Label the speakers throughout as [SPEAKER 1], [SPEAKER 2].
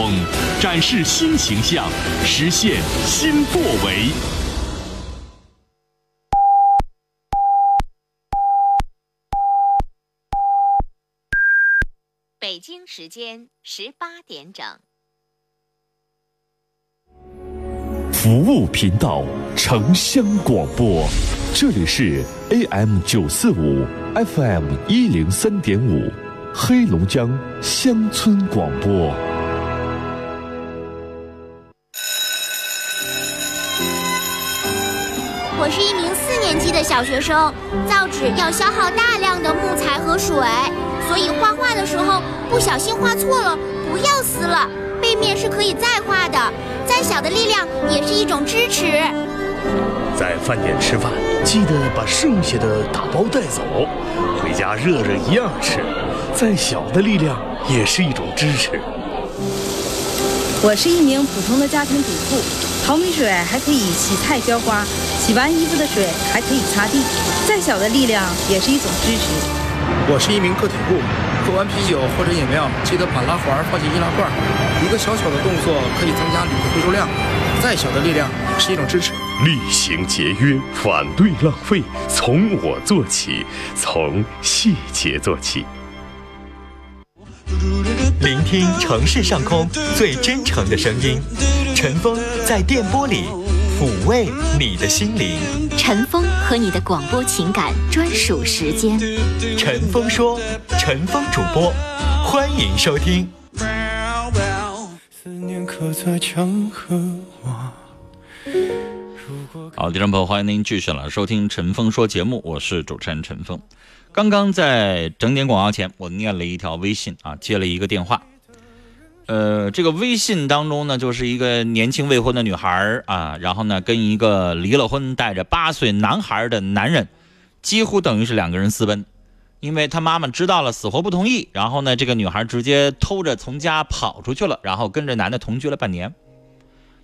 [SPEAKER 1] 风，展示新形象，实现新作为。
[SPEAKER 2] 北京时间十八点整。
[SPEAKER 1] 服务频道，城乡广播，这里是 AM 九四五，FM 一零三点五，黑龙江乡村广播。
[SPEAKER 3] 是一名四年级的小学生，造纸要消耗大量的木材和水。所以画画的时候不小心画错了，不要撕了，背面是可以再画的。再小的力量也是一种支持。
[SPEAKER 4] 在饭店吃饭，记得把剩下的打包带走，回家热热一样吃。再小的力量也是一种支持。
[SPEAKER 5] 我是一名普通的家庭主妇，淘米水还可以洗菜浇花，洗完衣服的水还可以擦地。再小的力量也是一种支持。
[SPEAKER 6] 我是一名个体户，喝完啤酒或者饮料，记得把拉环放进易拉罐。一个小小的动作可以增加铝的回收量，再小的力量也是一种支持。
[SPEAKER 4] 厉行节约，反对浪费，从我做起，从细节做起。
[SPEAKER 7] 聆听城市上空最真诚的声音，陈峰在电波里抚慰你的心灵。
[SPEAKER 2] 陈峰和你的广播情感专属时间。
[SPEAKER 7] 陈峰说，陈峰主播，欢迎收听。
[SPEAKER 8] 好，听众朋友，欢迎您继续来收听陈峰说节目，我是主持人陈峰。刚刚在整点广告前，我念了一条微信啊，接了一个电话。呃，这个微信当中呢，就是一个年轻未婚的女孩啊，然后呢，跟一个离了婚、带着八岁男孩的男人，几乎等于是两个人私奔，因为他妈妈知道了，死活不同意。然后呢，这个女孩直接偷着从家跑出去了，然后跟着男的同居了半年。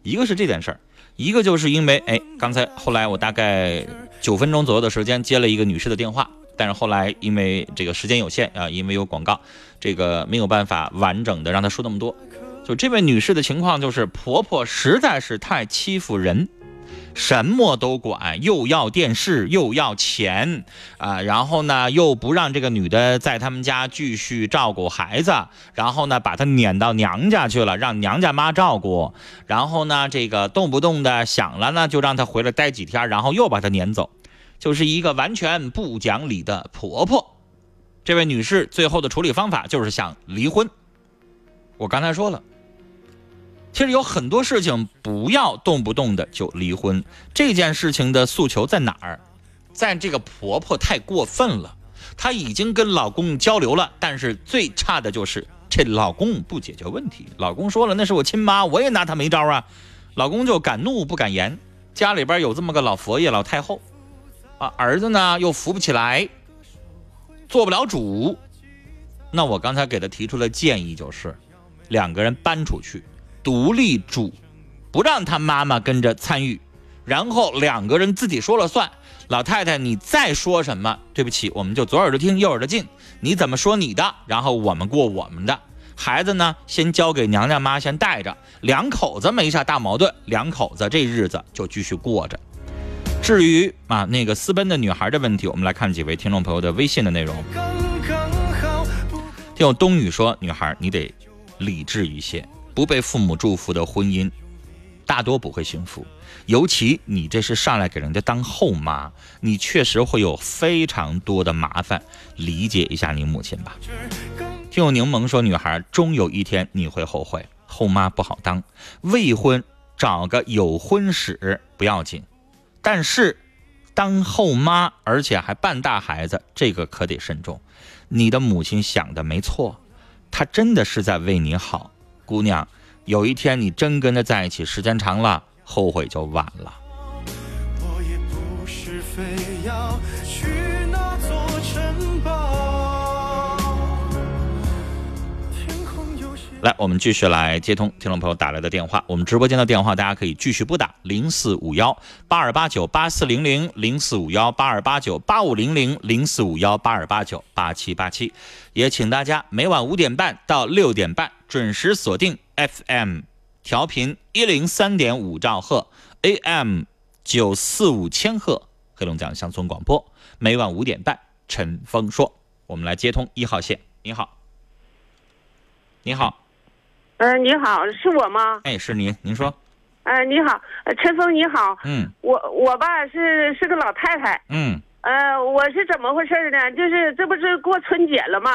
[SPEAKER 8] 一个是这件事儿，一个就是因为，哎，刚才后来我大概九分钟左右的时间接了一个女士的电话。但是后来因为这个时间有限啊，因为有广告，这个没有办法完整的让她说那么多。就这位女士的情况，就是婆婆实在是太欺负人，什么都管，又要电视，又要钱啊，然后呢又不让这个女的在他们家继续照顾孩子，然后呢把她撵到娘家去了，让娘家妈照顾，然后呢这个动不动的想了呢就让她回来待几天，然后又把她撵走。就是一个完全不讲理的婆婆，这位女士最后的处理方法就是想离婚。我刚才说了，其实有很多事情不要动不动的就离婚。这件事情的诉求在哪儿？在这个婆婆太过分了，她已经跟老公交流了，但是最差的就是这老公不解决问题。老公说了，那是我亲妈，我也拿她没招啊。老公就敢怒不敢言，家里边有这么个老佛爷、老太后。啊，儿子呢又扶不起来，做不了主。那我刚才给他提出的建议就是，两个人搬出去，独立住，不让他妈妈跟着参与，然后两个人自己说了算。老太太，你再说什么，对不起，我们就左耳朵听右耳朵进。你怎么说你的，然后我们过我们的。孩子呢，先交给娘家妈先带着，两口子没啥大矛盾，两口子这日子就继续过着。至于啊那个私奔的女孩的问题，我们来看几位听众朋友的微信的内容。听我冬雨说，女孩你得理智一些，不被父母祝福的婚姻大多不会幸福，尤其你这是上来给人家当后妈，你确实会有非常多的麻烦，理解一下你母亲吧。听我柠檬说，女孩终有一天你会后悔，后妈不好当，未婚找个有婚史不要紧。但是，当后妈，而且还半大孩子，这个可得慎重。你的母亲想的没错，她真的是在为你好，姑娘。有一天你真跟他在一起，时间长了，后悔就晚了。来，我们继续来接通听众朋友打来的电话。我们直播间的电话，大家可以继续拨打零四五幺八二八九八四零零零四五幺八二八九八五零零零四五幺八二八九八七八七。也请大家每晚五点半到六点半准时锁定 FM 调频一零三点五兆赫，AM 九四五千赫，黑龙江乡村广播，每晚五点半，陈峰说，我们来接通一号线。你好，你好，
[SPEAKER 9] 嗯、你好，是我吗？
[SPEAKER 8] 哎，是您，您说，
[SPEAKER 9] 呃，你好，呃陈峰，你好，
[SPEAKER 8] 嗯
[SPEAKER 9] 我我吧是是个老太太，
[SPEAKER 8] 嗯
[SPEAKER 9] 呃，我是怎么回事呢？就是这不是过春节了吗？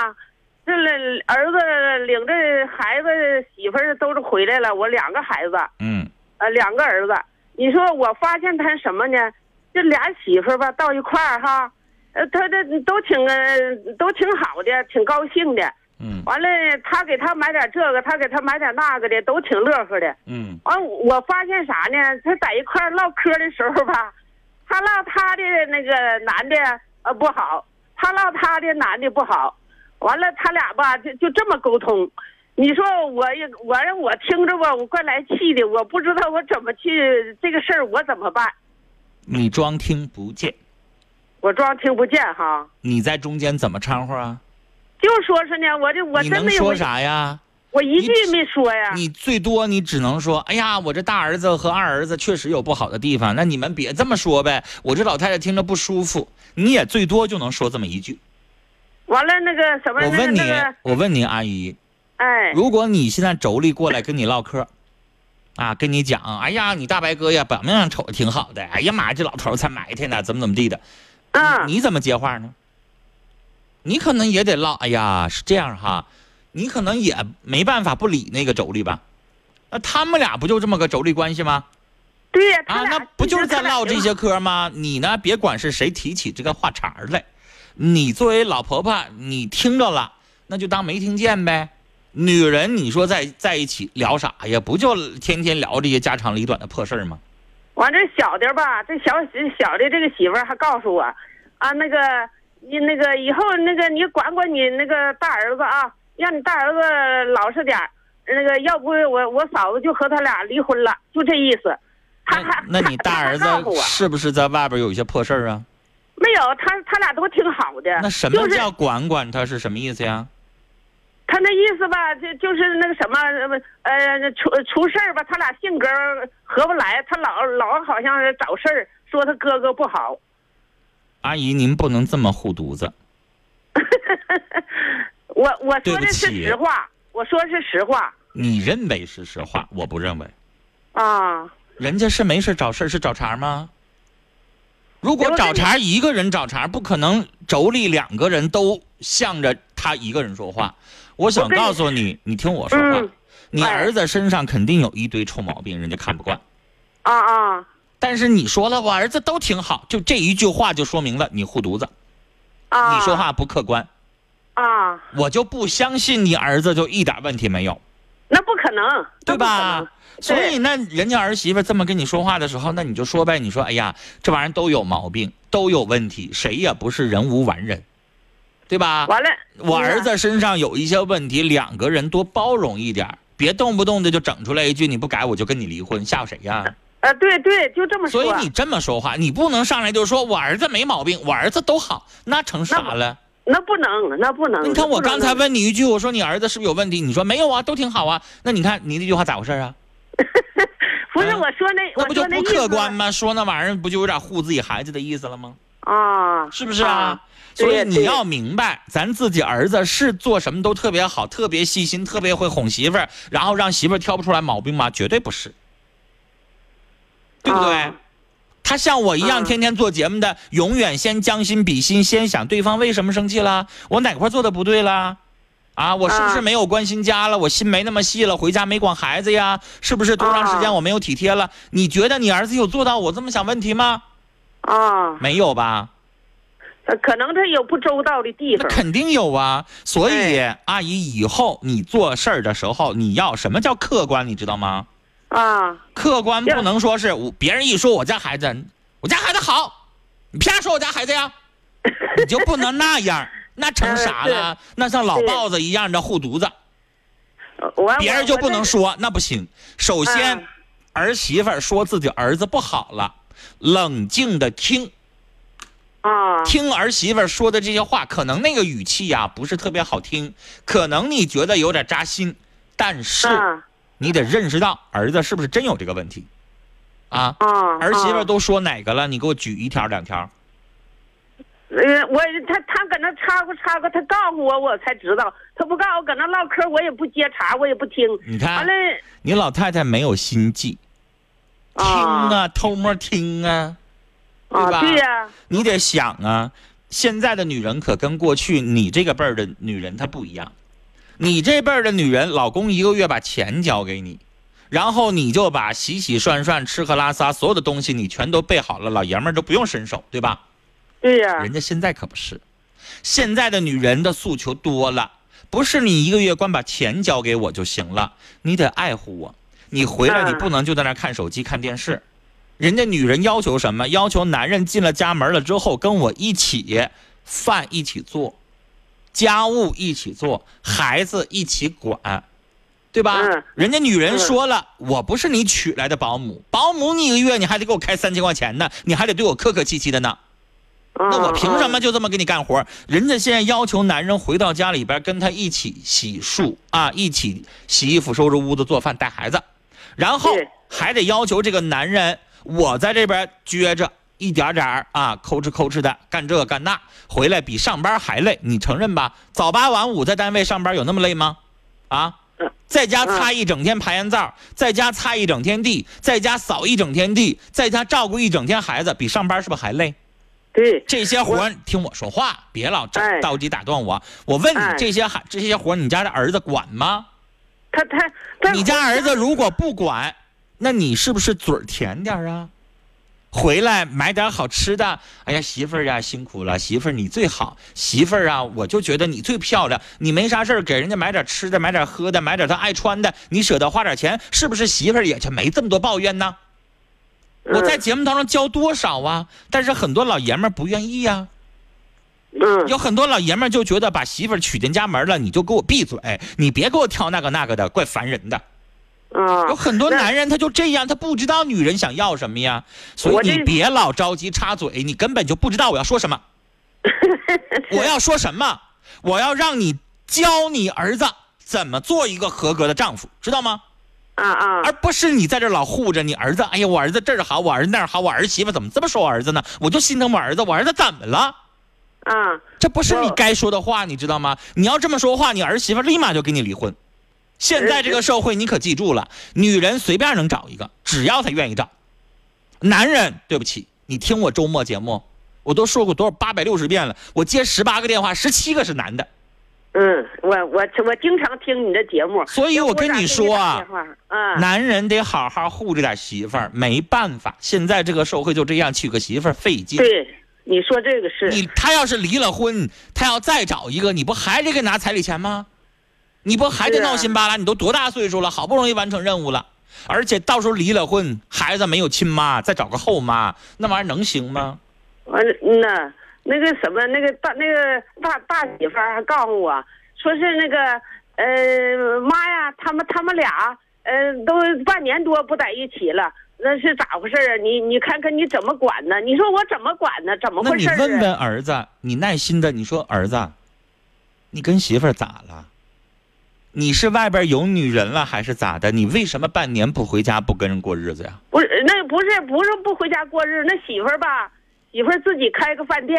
[SPEAKER 9] 这了儿子领着孩子媳妇儿都是回来了，我两个孩子，
[SPEAKER 8] 嗯
[SPEAKER 9] 呃，两个儿子。你说我发现他什么呢？这俩媳妇儿吧到一块儿哈，呃，他这都挺呃都挺好的，挺高兴的。
[SPEAKER 8] 嗯
[SPEAKER 9] 完了，他给他买点这个，他给他买点那个的，都挺乐呵的。
[SPEAKER 8] 嗯
[SPEAKER 9] 完，我发现啥呢？他在一块唠嗑的时候吧，他唠他的那个男的呃不好，他唠他的男的不好，完了他俩吧就就这么沟通。你说我也我我听着吧，我怪来气的，我不知道我怎么去这个事儿我怎么办？
[SPEAKER 8] 你装听不见，
[SPEAKER 9] 我装听不见哈，
[SPEAKER 8] 你在中间怎么掺和啊？
[SPEAKER 9] 就说是呢，我这我真没有
[SPEAKER 8] 能说，啥呀？
[SPEAKER 9] 我一句没说呀。
[SPEAKER 8] 你最多你只能说，哎呀，我这大儿子和二儿子确实有不好的地方，那你们别这么说呗。我这老太太听着不舒服，你也最多就能说这么一句。
[SPEAKER 9] 完了那个什么
[SPEAKER 8] 我问你
[SPEAKER 9] 那个，
[SPEAKER 8] 我问你阿姨，
[SPEAKER 9] 哎，
[SPEAKER 8] 如果你现在妯娌过来跟你唠嗑，啊，跟你讲，哎呀，你大白哥呀，表面上瞅着挺好的，哎呀妈呀，这老头儿才埋汰呢，怎么怎么地的，
[SPEAKER 9] 嗯，
[SPEAKER 8] 你怎么接话呢？你可能也得唠，哎呀，是这样哈，你可能也没办法不理那个妯娌吧？那他们俩不就这么个妯娌关系吗？
[SPEAKER 9] 对呀，他
[SPEAKER 8] 那不就是在唠这些嗑吗？你呢，别管是谁提起这个话茬儿来，你作为老婆婆，你听着了，那就当没听见呗。女人，你说在在一起聊啥呀？不就天天聊这些家长里短的破事儿吗？
[SPEAKER 9] 完这小的吧，这小小的这个媳妇儿还告诉我，啊，那个你那个以后那个你管管你那个大儿子啊，让你大儿子老实点儿那个要不我我嫂子就和他俩离婚了，就这意思。他还
[SPEAKER 8] 那那你大儿子是不是在外边有一些破事儿啊？
[SPEAKER 9] 没有？他他俩都挺好的。
[SPEAKER 8] 那什么叫管管他是什么意思呀？
[SPEAKER 9] 他那意思吧，就就是那个什么，呃，出出事儿吧，他俩性格合不来，他老老好像是找事儿，说他哥哥不好。
[SPEAKER 8] 阿姨，您不能这么护犊子。
[SPEAKER 9] 我我说的是
[SPEAKER 8] 起
[SPEAKER 9] 实话，我说是实话
[SPEAKER 8] 你认为是实话，我不认为。
[SPEAKER 9] 啊。
[SPEAKER 8] 人家是没事找事儿是找茬吗？如果找茬一个人找茬，不可能妯娌两个人都向着他一个人说话。我想告诉你，你听我说话，
[SPEAKER 9] 嗯
[SPEAKER 8] 你
[SPEAKER 9] 哎
[SPEAKER 8] 儿子身上肯定有一堆臭毛病，人家看不惯。
[SPEAKER 9] 啊啊
[SPEAKER 8] 但是你说了，我儿子都挺好，就这一句话就说明了你护犊子，
[SPEAKER 9] 啊！
[SPEAKER 8] 你说话不客观。
[SPEAKER 9] 啊，
[SPEAKER 8] 我就不相信你儿子就一点问题没有，
[SPEAKER 9] 那不可能，
[SPEAKER 8] 对吧？？所以那人家儿媳妇这么跟你说话的时候，那你就说呗，你说哎呀，这玩意儿都有毛病，都有问题，谁也不是人无完人，对吧？
[SPEAKER 9] 完了，
[SPEAKER 8] 我儿子身上有一些问题，两个人多包容一点，别动不动的就整出来一句你不改我就跟你离婚，吓唬谁呀？
[SPEAKER 9] 呃，对对，就这么说。
[SPEAKER 8] 所以你这么说话，你不能上来就说我儿子没毛病，我儿子都好，那成啥了？
[SPEAKER 9] 那不能，那不能。
[SPEAKER 8] 你看我刚才问你一句，我说你儿子是不是有问题？你说没有啊，都挺好啊。那你看你那句话咋回事啊？
[SPEAKER 9] 不是
[SPEAKER 8] 啊
[SPEAKER 9] 我说那，
[SPEAKER 8] 那不就不客观吗？说那玩意儿不就有点护自己孩子的意思了吗？
[SPEAKER 9] 啊？
[SPEAKER 8] 是不是啊？所以你要明白，咱自己儿子是做什么都特别好，特别细心，特别会哄媳妇儿，然后让媳妇儿挑不出来毛病吗？绝对不是，对不对？
[SPEAKER 9] 啊
[SPEAKER 8] 他像我一样
[SPEAKER 9] 啊
[SPEAKER 8] 天天做节目的，永远先将心比心，先想对方为什么生气了，我哪块做的不对了。啊，我是不是
[SPEAKER 9] 啊
[SPEAKER 8] 没有关心家了？我心没那么细了，回家没管孩子呀？是不是多长时间
[SPEAKER 9] 啊
[SPEAKER 8] 我没有体贴了？你觉得你儿子有做到我这么想问题吗？
[SPEAKER 9] 啊，
[SPEAKER 8] 没有吧？
[SPEAKER 9] 呃可能他有不周到的地方。
[SPEAKER 8] 那肯定有啊。所以
[SPEAKER 9] 哎
[SPEAKER 8] 阿姨以后你做事儿的时候，你要什么叫客观？你知道吗？
[SPEAKER 9] 啊
[SPEAKER 8] 客观不能说是我别人一说我家孩子，我家孩子好，你凭啥说我家孩子呀？你就不能那样，那成啥了？那像老豹子一样的护犊子，别人就不能。说，那不行。首先
[SPEAKER 9] 嗯，
[SPEAKER 8] 儿媳妇儿说自己儿子不好了，冷静的听，
[SPEAKER 9] 啊
[SPEAKER 8] 听儿媳妇儿说的这些话，可能那个语气呀、不是特别好听，可能你觉得有点扎心，但是
[SPEAKER 9] 啊
[SPEAKER 8] 你得认识到儿子是不是真有这个问题，啊，
[SPEAKER 9] 啊，
[SPEAKER 8] 儿媳妇都说哪个了？你给我举一条两条。
[SPEAKER 9] 呃，我他他搁那插过插过，他告诉我我才知道，他不告诉我搁那唠嗑，我也不接茬，我也不听。
[SPEAKER 8] 你看
[SPEAKER 9] 完了，
[SPEAKER 8] 你老太太没有心计，听啊，偷摸听啊，对吧？
[SPEAKER 9] 啊，对呀、
[SPEAKER 8] 你得想啊，现在的女人可跟过去你这个辈儿的女人她不一样。你这辈儿的女人，老公一个月把钱交给你，然后你就把洗洗涮涮、吃喝拉撒所有的东西你全都备好了，老爷们儿都不用伸手，对吧？
[SPEAKER 9] 对呀、
[SPEAKER 8] 人家现在可不是，现在的女人的诉求多了，不是你一个月光把钱交给我就行了，你得爱护我。你回来
[SPEAKER 9] 嗯
[SPEAKER 8] 你不能就在那看手机看电视，人家女人要求什么？要求男人进了家门了之后跟我一起饭一起做，家务一起做，孩子一起管。对吧？
[SPEAKER 9] 嗯
[SPEAKER 8] 人家女人说了，我不是你娶来的保姆，保姆你一个月你还得给我开三千块钱呢，你还得对我客客气气的呢。那我凭什么就这么给你干活？人家现在要求男人回到家里边跟他一起洗漱啊，一起洗衣服、收拾屋子、做饭、带孩子，然后还得要求这个男人，我在这边撅着一点点儿啊，抠哧抠哧的干这干那，回来比上班还累，你承认吧？早八晚五在单位上班有那么累吗？啊？在家擦一整天排烟灶，在家擦一整天地，在家扫一整天地，在家照顾一整天孩子，比上班是不是还累？
[SPEAKER 9] 对，
[SPEAKER 8] 这些活儿听我说话，别老着急打断我。我问你，
[SPEAKER 9] 哎
[SPEAKER 8] 这些孩这些活儿你家的儿子管吗？
[SPEAKER 9] 他他他，
[SPEAKER 8] 你家儿子如果不管，那你是不是嘴儿甜点儿啊？回来买点好吃的。哎呀，媳妇儿呀，辛苦了，媳妇儿你最好。媳妇儿啊，我就觉得你最漂亮。你没啥事儿，给人家买点吃的，买点喝的，买点他爱穿的，你舍得花点钱，是不是媳妇儿也就没这么多抱怨呢？我在节目当中教多少啊？但是很多老爷们儿不愿意呀、
[SPEAKER 9] 嗯
[SPEAKER 8] 有很多老爷们儿就觉得把媳妇儿娶进家门了，你就给我闭嘴，你别给我挑那个那个的，怪烦人的。
[SPEAKER 9] 啊，
[SPEAKER 8] 有很多男人他就这样，他不知道女人想要什么呀，所以你别老着急插嘴，你根本就不知道我要说什么。我要说什么？我要让你教你儿子怎么做一个合格的丈夫，知道吗？
[SPEAKER 9] 啊啊
[SPEAKER 8] 而不是你在这老护着你儿子。哎呀，我儿子这儿好，我儿子那儿好，我儿媳妇怎么这么说我儿子呢？我就心疼我儿子，我儿子怎么了？
[SPEAKER 9] 啊，
[SPEAKER 8] 这不是你该说的话，你知道吗？你要这么说话，你儿媳妇立马就跟你离婚。现在这个社会，你可记住了，女人随便能找一个，只要她愿意找。男人，对不起，你听我周末节目，我都说过多少八百六十遍了，我接十八个电话，十七个是男的。
[SPEAKER 9] 嗯，我我我经常听你的节目，
[SPEAKER 8] 所以我跟你说啊男人得好好护着点媳妇儿，没办法，现在这个社会就这样，娶个媳妇儿费劲。
[SPEAKER 9] 对，你说这个是，
[SPEAKER 8] 你他要是离了婚，他要再找一个，你不还得给拿彩礼钱吗？你不还得闹心巴拉？你都多大岁数了，好不容易完成任务了，而且到时候离了婚，孩子没有亲妈，再找个后妈，那玩意儿能行吗？
[SPEAKER 9] 完了，嗯呐，那个什么，那个大那个大大媳妇还告诉我，说是那个呃妈呀，他们他们俩呃都半年多不在一起了，那是咋回事儿啊？你你看看你怎么管呢？你说我怎么管呢？怎么
[SPEAKER 8] 那
[SPEAKER 9] 回事？
[SPEAKER 8] 你问问儿子，你耐心的，你说儿子，你跟媳妇儿咋了？你是外边有女人了还是咋的？你为什么半年不回家不跟人过日子呀？
[SPEAKER 9] 不是，那不是不是不回家过日子，那媳妇儿吧，媳妇儿自己开个饭店，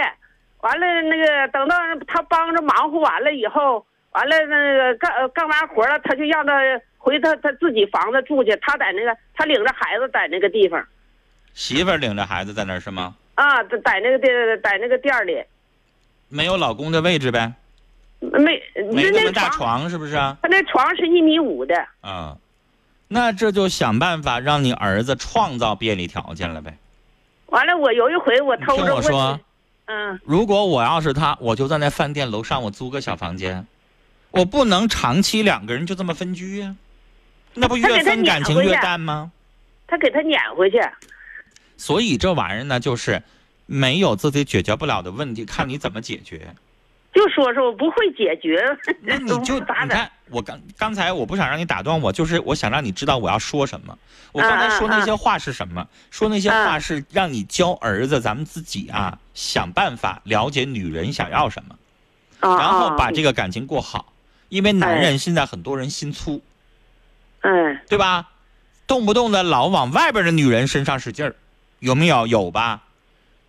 [SPEAKER 9] 完了那个等到他帮着忙活完了以后，完了那个干干完活了，他就让她回他他自己房子住去，他在那个他领着孩子在那个地方
[SPEAKER 8] 媳妇儿领着孩子在那儿是吗？
[SPEAKER 9] 啊，在在那个店在那个店里，
[SPEAKER 8] 没有老公的位置呗？
[SPEAKER 9] 没
[SPEAKER 8] 没那
[SPEAKER 9] 那
[SPEAKER 8] 么大床是不是啊？
[SPEAKER 9] 他那床是一米五的，
[SPEAKER 8] 啊，那这就想办法让你儿子创造便利条件了呗。
[SPEAKER 9] 完了我有一回我偷
[SPEAKER 8] 听
[SPEAKER 9] 着问
[SPEAKER 8] 我说，
[SPEAKER 9] 嗯
[SPEAKER 8] 如果我要是他，我就在那饭店楼上，我租个小房间，我不能长期两个人就这么分居呀、那不越分感情越淡吗？
[SPEAKER 9] 他给他撵回去，
[SPEAKER 8] 所以这玩意儿呢，就是没有自己解决不了的问题，看你怎么解决。
[SPEAKER 9] 就说说我不会解决，
[SPEAKER 8] 那你就
[SPEAKER 9] 咋整？
[SPEAKER 8] 你看，我刚刚才我不想让你打断我，就是我想让你知道我要说什么。我刚才说那些话是什么？说那些话是让你教儿子，咱们自己啊想办法了解女人想要什么，
[SPEAKER 9] 啊
[SPEAKER 8] 然后把
[SPEAKER 9] 啊
[SPEAKER 8] 这个感情过好。因为男人现在很多人心粗，
[SPEAKER 9] 嗯
[SPEAKER 8] 对吧？动不动的老往外边的女人身上使劲儿，有没有？有吧？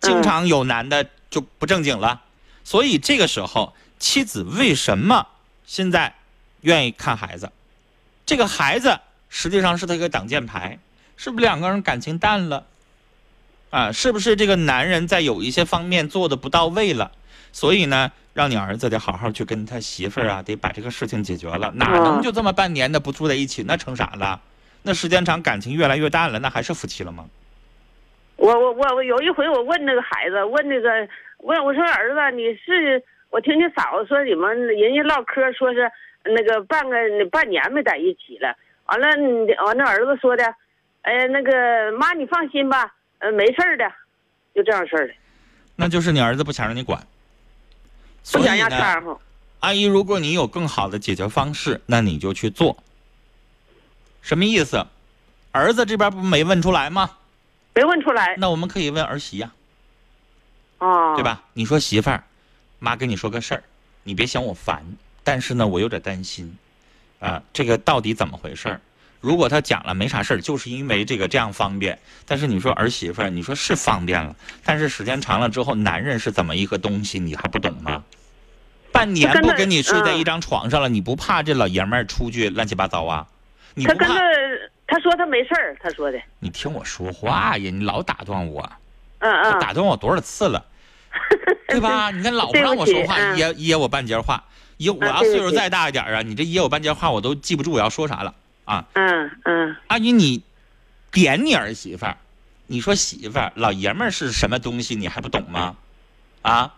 [SPEAKER 8] 经常有男的就不正经了，所以这个时候，妻子为什么现在愿意看孩子？这个孩子实际上是他一个挡箭牌，是不是两个人感情淡了？啊，是不是这个男人在有一些方面做的不到位了？所以呢，让你儿子得好好去跟他媳妇儿啊，得把这个事情解决了。哪能就这么半年的不住在一起？那成啥了？那时间长，感情越来越淡了，那还是夫妻了吗？
[SPEAKER 9] 我我我我有一回我问那个孩子，问那个问我说儿子你是我听你嫂子说你们人家唠嗑说是那个半个半年没在一起了，完了你完了儿子说的，哎那个妈你放心吧，呃没事儿的，就这样事儿的，
[SPEAKER 8] 那就是你儿子不想让你管。
[SPEAKER 9] 不想让
[SPEAKER 8] 所以呢，
[SPEAKER 9] 掺和。
[SPEAKER 8] 阿姨，如果你有更好的解决方式，那你就去做。什么意思？儿子这边不没问出来吗？
[SPEAKER 9] 没问出来
[SPEAKER 8] 那我们可以问儿媳呀、
[SPEAKER 9] 啊，
[SPEAKER 8] 对？吧？你说媳妇儿，妈跟你说个事儿，你别嫌我烦，但是呢，我有点担心，啊，这个到底怎么回事儿？如果他讲了没啥事儿，就是因为这个这样方便。但是你说儿媳妇儿，你说是方便了，但是时间长了之后，男人是怎么一个东西，你还不懂吗？半年不跟你睡在
[SPEAKER 9] 嗯
[SPEAKER 8] 一张床上了，你不怕这老爷们儿出去乱七八糟啊？你不怕
[SPEAKER 9] 他跟着？他说他没事儿，他说的，
[SPEAKER 8] 你听我说话呀，你老打断我，
[SPEAKER 9] 嗯嗯，
[SPEAKER 8] 打断我多少次了？对吧？你看老不让我说话，噎噎我半截话。噎我要岁数再大一点啊，你这噎我半截话，我都记不住我要说啥了啊！
[SPEAKER 9] 嗯嗯
[SPEAKER 8] 阿姨，你点你儿媳妇儿，你说媳妇儿老爷们儿是什么东西，你还不懂吗？啊，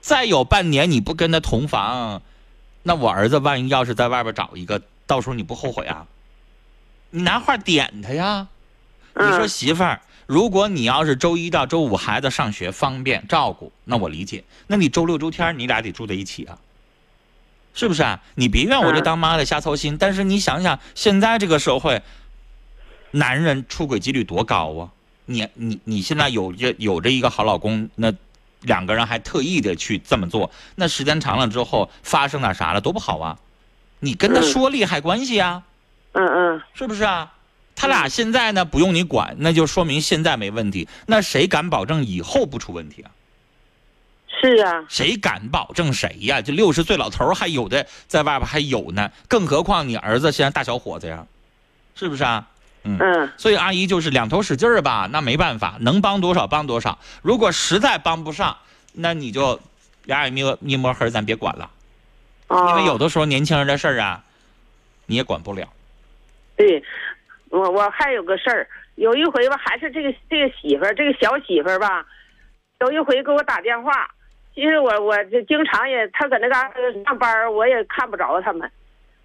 [SPEAKER 8] 再有半年你不跟他同房，那我儿子万一要是在外边找一个，到时候你不后悔啊？你拿话点他呀。你说
[SPEAKER 9] 嗯
[SPEAKER 8] 媳妇儿，如果你要是周一到周五孩子上学方便照顾，那我理解。那你周六周天你俩得住在一起啊，是不是啊？你别怨我这
[SPEAKER 9] 嗯
[SPEAKER 8] 当妈的瞎操心，但是你想想，现在这个社会，男人出轨几率多高啊！你你你现在有这有着一个好老公，那两个人还特意的去这么做，那时间长了之后发生点啥了，多不好啊！你跟他
[SPEAKER 9] 嗯
[SPEAKER 8] 说利害关系啊。
[SPEAKER 9] 嗯嗯，
[SPEAKER 8] 是不是啊？他俩现在呢不用你管，那就说明现在没问题。那谁敢保证以后不出问题啊？
[SPEAKER 9] 是啊，
[SPEAKER 8] 谁敢保证谁呀？这六十岁老头儿还有的在外边还有呢，更何况你儿子现在大小伙子呀，是不是啊？嗯。
[SPEAKER 9] 嗯
[SPEAKER 8] 所以阿姨就是两头使劲儿吧，那没办法，能帮多少帮多少。如果实在帮不上，那你就俩眼一摸一摸黑，咱别管了，
[SPEAKER 9] 啊，
[SPEAKER 8] 因为有的时候年轻人的事儿啊，你也管不了。
[SPEAKER 9] 对，我我还有个事儿，有一回吧，还是这个这个媳妇儿，这个小媳妇儿吧，有一回给我打电话，其实我我就经常也，她搁那嘎达上班，我也看不着他们。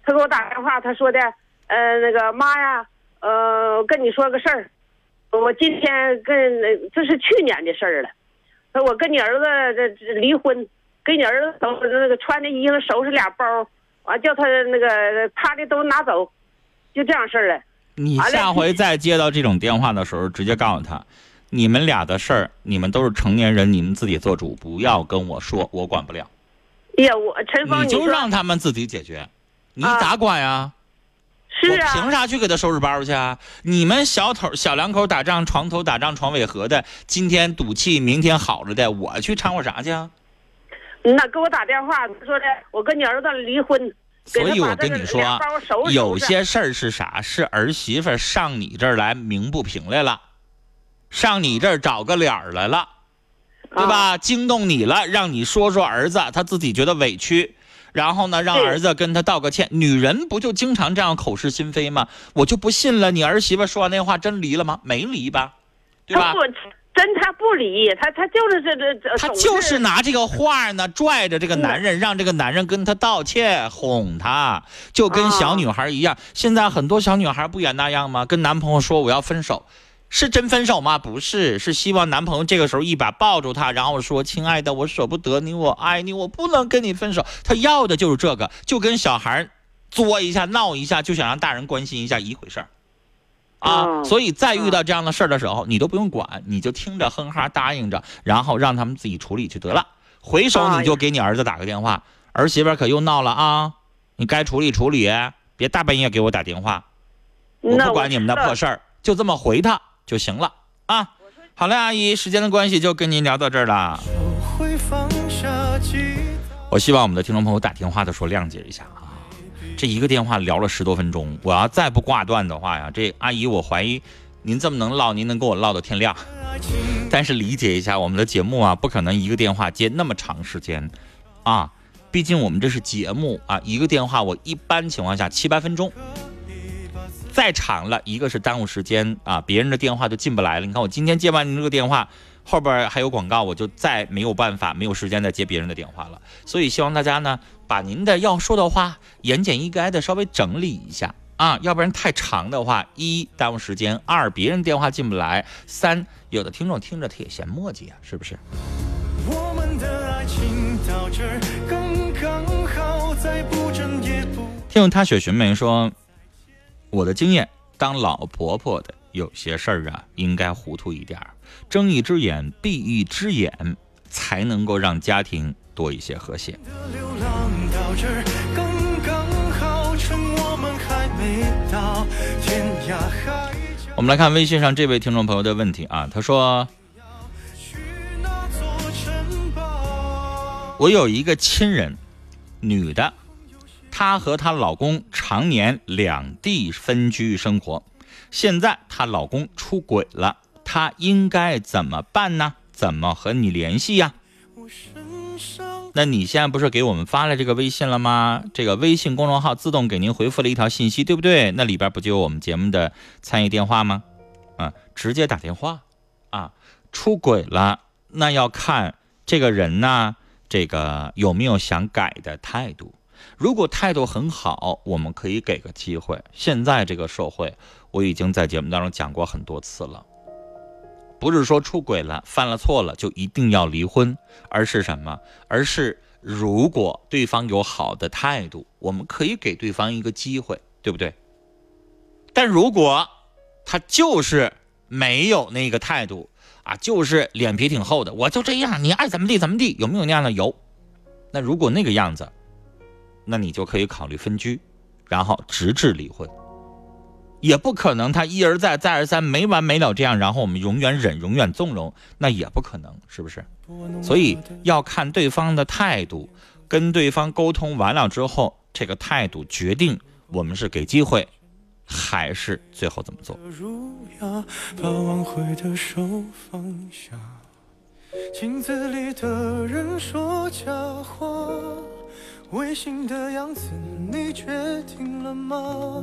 [SPEAKER 9] 她给我打电话，她说的，呃，那个妈呀，呃，跟你说个事儿，我今天跟这是去年的事儿了，说我跟你儿子这这离婚，给你儿子收拾那个穿的衣服收拾俩包，完叫他那个他的都拿走，就这样事儿了。
[SPEAKER 8] 你下回再接到这种电话的时候，直接告诉他，你们俩的事儿，你们都是成年人，你们自己做主，不要跟我说，我管不了。
[SPEAKER 9] 哎呀，我陈峰，
[SPEAKER 8] 你就让他们自己解决，你
[SPEAKER 9] 啊
[SPEAKER 8] 咋管呀？
[SPEAKER 9] 是啊，
[SPEAKER 8] 我凭啥去给他收拾包去啊？你们小头小两口打仗，床头打仗床尾和的，今天赌气，明天好了的，我去掺和啥去啊？
[SPEAKER 9] 那给我打电话说的，我跟你儿子离婚，给
[SPEAKER 8] 所以我跟你说有些事儿是啥？是儿媳妇儿上你这儿来鸣不平来了，上你这儿找个脸儿来了。对吧？惊动你了，让你说说儿子，他自己觉得委屈，然后呢，让儿子跟他道个歉。女人不就经常这样口是心非吗？我就不信了，你儿媳妇说完那话真离了吗？没离吧？对吧？
[SPEAKER 9] 真他不理，他他就是这这这，
[SPEAKER 8] 他就是拿这个话呢，拽着这个男人，让这个男人跟他道歉，哄他，就跟小女孩一样。现在很多小女孩不也那样吗？跟男朋友说我要分手，是真分手吗？不是，是希望男朋友这个时候一把抱住她，然后说：“亲爱的，我舍不得你，我爱你，我不能跟你分手。”他要的就是这个，就跟小孩作一下、闹一下，就想让大人关心一下一回事儿。啊，
[SPEAKER 9] 嗯
[SPEAKER 8] 所以再遇到这样的事儿的时候，你都不用管，你就听着哼哈答应着，然后让他们自己处理去得了。回手你就给你儿子打个电话，儿媳妇可又闹了啊，你该处理处理，别大半夜给我打电话，我不管你们的破事儿，就这么回他就行了啊。好嘞，阿姨，时间的关系就跟您聊到这儿了。我希望我们的听众朋友打电话的时候谅解一下啊，这一个电话聊了十多分钟，我要再不挂断的话呀，这阿姨我怀疑您这么能唠，您能跟我唠到天亮。但是理解一下，我们的节目啊，不可能一个电话接那么长时间啊，毕竟我们这是节目啊，一个电话我一般情况下七八分钟。再长了，一个是耽误时间啊，别人的电话就进不来了。你看我今天接完您这个电话，后边还有广告，我就再没有办法，没有时间再接别人的电话了。所以希望大家呢，把您的要说的话言简意赅的稍微整理一下啊，要不然太长的话，一耽误时间，二别人电话进不来，三有的听众听着他也嫌墨迹啊，是不是？
[SPEAKER 10] 我们的爱情到这儿刚刚好，再不争也不。
[SPEAKER 8] 听众他雪寻梅说，我的经验，当老婆婆的有些事儿啊，应该糊涂一点儿，睁一只眼闭一只眼，才能够让家庭多一些和谐。
[SPEAKER 10] 我们
[SPEAKER 8] 来看微信上这位听众朋友的问题啊，他说。我有一个亲人，女的，她和她老公常年两地分居生活，现在她老公出轨了，她应该怎么办呢？怎么和你联系呀？那你现在不是给我们发了这个微信了吗？这个微信公众号自动给您回复了一条信息，对不对？那里边不就有我们节目的参与电话吗？啊，直接打电话啊！出轨了，那要看这个人呢，这个有没有想改的态度。如果态度很好，我们可以给个机会。现在这个社会，我已经在节目当中讲过很多次了。不是说出轨了、犯了错了就一定要离婚，而是什么？而是如果对方有好的态度，我们可以给对方一个机会，对不对？但如果他就是没有那个态度啊，就是脸皮挺厚的，我就这样，你爱怎么地怎么地，有没有那样的？有。那如果那个样子，那你就可以考虑分居，然后直至离婚。也不可能他一而再再而三没完没了这样，然后我们永远忍永远纵容，那也不可能，是不是？所以要看对方的态度，跟对方沟通完了之后，这个态度决定我们是给机会，还是最后怎么做。
[SPEAKER 10] 把挽回的手放下。镜子里的人说假话，违心的样子你决定了吗？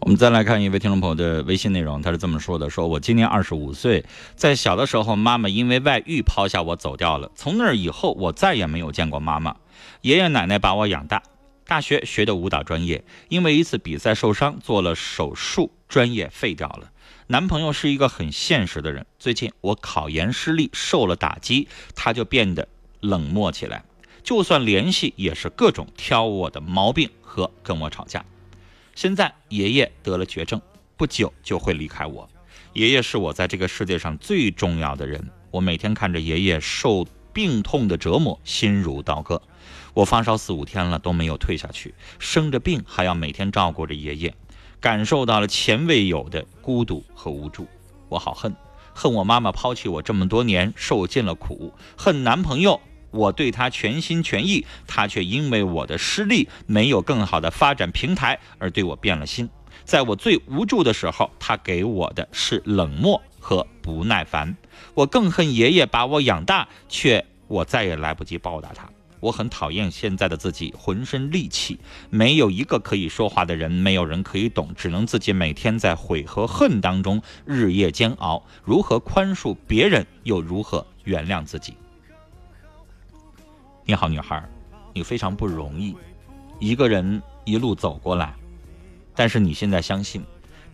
[SPEAKER 8] 我们再来看一位听众朋友的微信内容，他是这么说的：说我今年二十五岁，在小的时候，妈妈因为外遇抛下我走掉了，从那以后，我再也没有见过妈妈。爷爷奶奶把我养大，大学学的舞蹈专业，因为一次比赛受伤，做了手术，专业废掉了。男朋友是一个很现实的人，最近我考研失利，受了打击，他就变得冷漠起来，就算联系也是各种挑我的毛病和跟我吵架。现在爷爷得了绝症，不久就会离开我。爷爷是我在这个世界上最重要的人，我每天看着爷爷受病痛的折磨，心如刀割。我发烧四五天了都没有退下去，生着病还要每天照顾着爷爷，感受到了前未有的孤独和无助。我好恨，恨我妈妈抛弃我这么多年，受尽了苦；恨男朋友，我对他全心全意，他却因为我的失利，没有更好的发展平台，而对我变了心。在我最无助的时候，他给我的是冷漠和不耐烦。我更恨爷爷把我养大，却我再也来不及报答他。我很讨厌现在的自己，浑身戾气，没有一个可以说话的人，没有人可以懂，只能自己每天在悔和恨当中日夜煎熬。如何宽恕别人，又如何原谅自己？你好，女孩，你非常不容易，一个人一路走过来，但是你现在相信，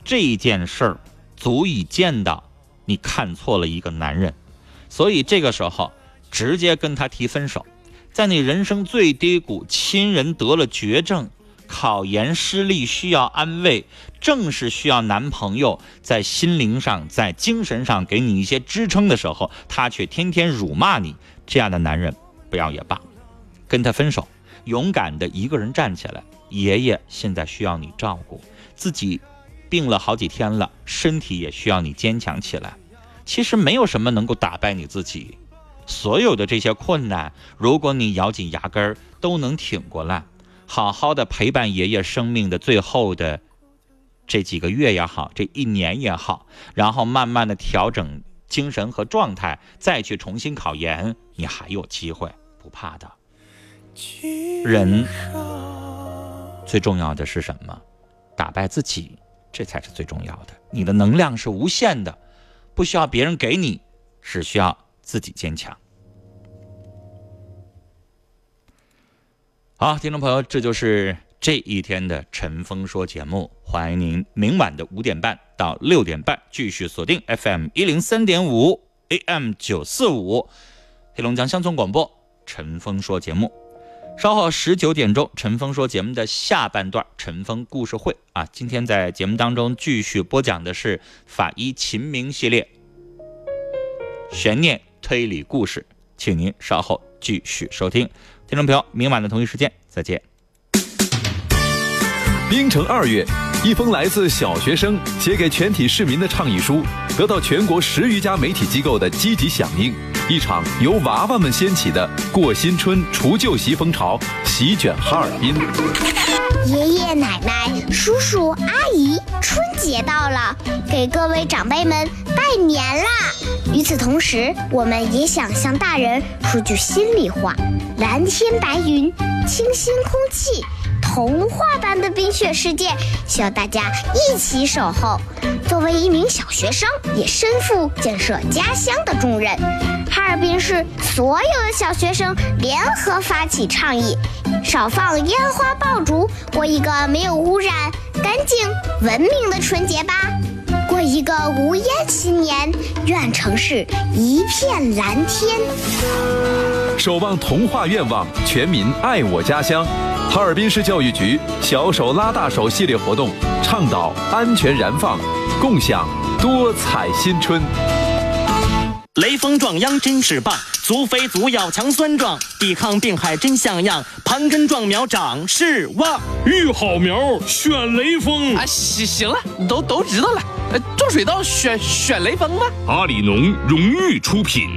[SPEAKER 8] 这件事儿足以见到你看错了一个男人，所以这个时候直接跟他提分手。在你人生最低谷，亲人得了绝症，考研失利需要安慰，正是需要男朋友在心灵上、在精神上给你一些支撑的时候，他却天天辱骂你。这样的男人不要也罢，跟他分手，勇敢的一个人站起来。爷爷现在需要你照顾，自己病了好几天了，身体也需要你坚强起来。其实没有什么能够打败你自己。所有的这些困难，如果你咬紧牙根儿，都能挺过来，好好的陪伴爷爷生命的最后的这几个月也好，这一年也好，然后慢慢的调整精神和状态，再去重新考研，你还有机会，不怕的。人最重要的是什么？打败自己，这才是最重要的。你的能量是无限的，不需要别人给你，只需要。自己坚强。好，听众朋友，这就是这一天的陈峰说节目。欢迎您明晚的五点半到六点半继续锁定 FM 一零三点五 AM 九四五黑龙江乡村广播陈峰说节目。稍后十九点钟，陈峰说节目的下半段陈峰故事会啊，今天在节目当中继续播讲的是法医秦明系列悬念。推理故事，请您稍后继续收听。听众朋友，明晚的同一时间再见。
[SPEAKER 1] 冰城二月，一封来自小学生写给全体市民的倡议书，得到全国十余家媒体机构的积极响应。一场由娃娃们掀起的过新春除旧习风潮席卷哈尔滨。
[SPEAKER 3] 爷爷奶奶、叔叔阿姨，春节到了，给各位长辈们拜年啦！与此同时，我们也想向大人说句心里话：蓝天白云，清新空气。童话般的冰雪世界，需要大家一起守候。作为一名小学生，也身负建设家乡的重任。哈尔滨市所有的小学生联合发起倡议：少放烟花爆竹，过一个没有污染、干净、文明的春节吧！过一个无烟新年，愿城市一片蓝天。
[SPEAKER 1] 守望童话愿望，全民爱我家乡。哈尔滨市教育局“小手拉大手”系列活动，倡导安全燃放，共享多彩新春。
[SPEAKER 11] 雷锋壮秧真是棒，足肥足要强酸壮，抵抗病害真像样，盘根壮苗长势旺。
[SPEAKER 12] 育好苗选雷锋
[SPEAKER 13] 啊！行行了，都都知道了。种水稻选选雷锋吧？
[SPEAKER 12] 阿里农荣誉出品。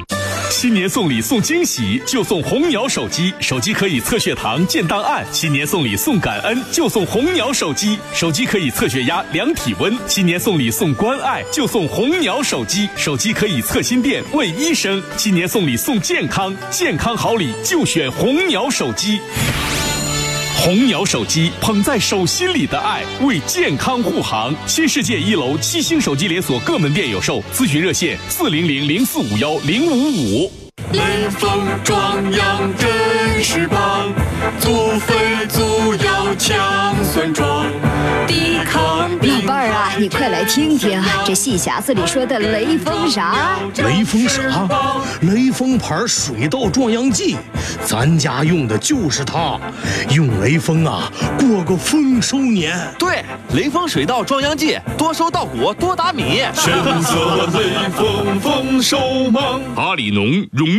[SPEAKER 14] 新年送礼送惊喜，就送红鸟手机，手机可以测血糖、建档案。新年送礼送感恩，就送红鸟手机，手机可以测血压、量体温。新年送礼送关爱，就送红鸟手机，手机可以测心电、问医生。新年送礼送健康，健康好礼就选红鸟手机。红鸟手机捧在手心里的爱，为健康护航。新世界一楼七星手机连锁各门店有售，咨询热线四零零零四五幺零五五。
[SPEAKER 10] 雷锋壮阳真是棒，足肥足要强酸壮，抵抗
[SPEAKER 15] 老伴儿啊，你快来听听这戏匣子里说的雷锋啥？
[SPEAKER 4] 雷锋啥？雷锋牌水稻壮阳剂，咱家用的就是它，用雷锋啊，过个丰收年。
[SPEAKER 13] 对，雷锋水稻壮阳剂，多收稻谷，多打米。
[SPEAKER 10] 选择雷锋丰收忙，
[SPEAKER 12] 阿里农荣。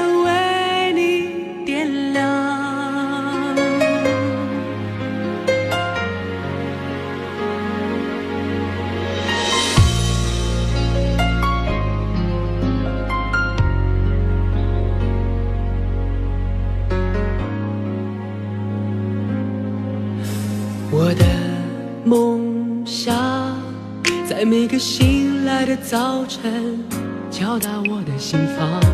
[SPEAKER 10] 在每个醒来的早晨
[SPEAKER 16] 敲打我的心房。